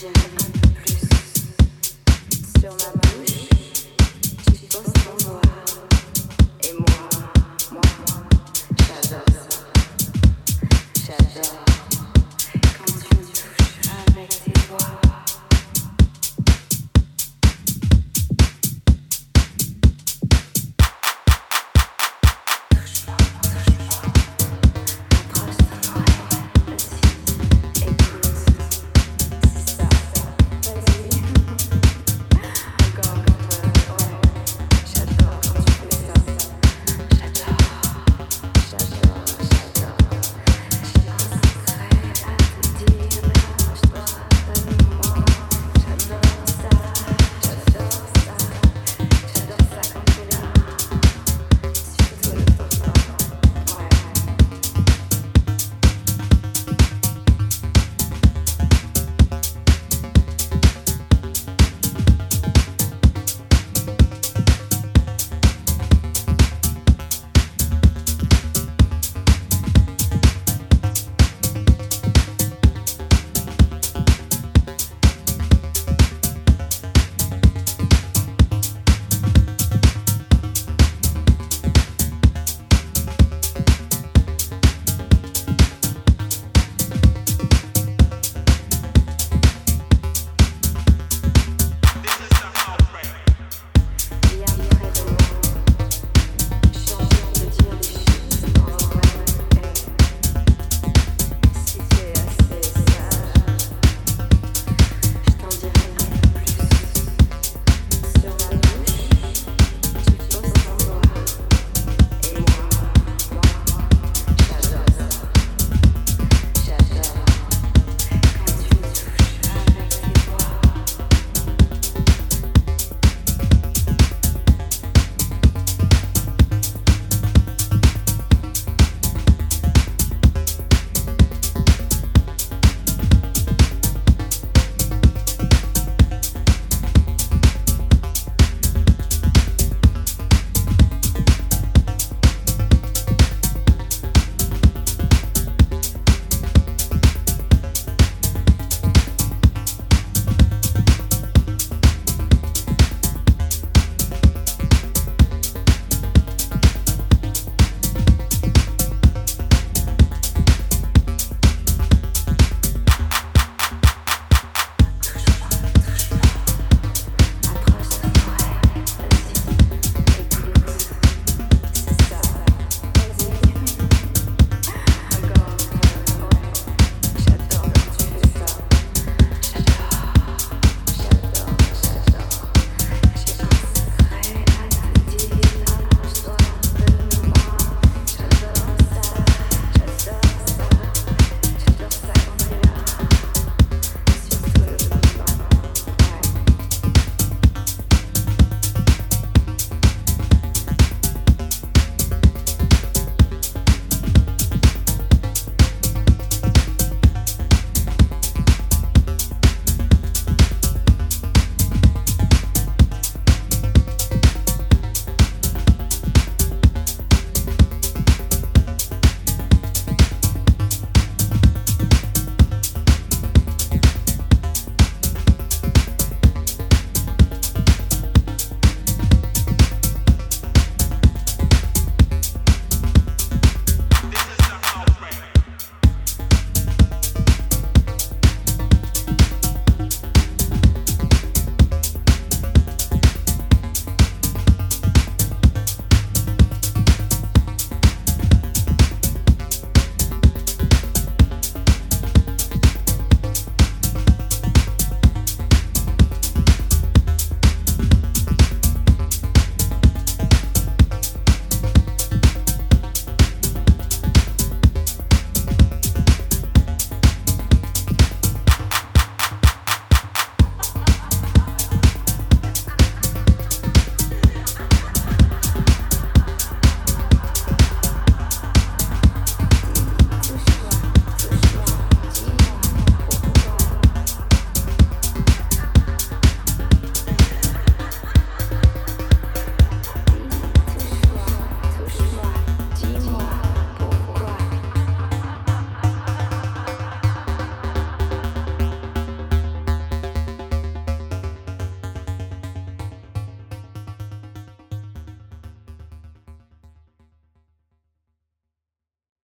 Jessica.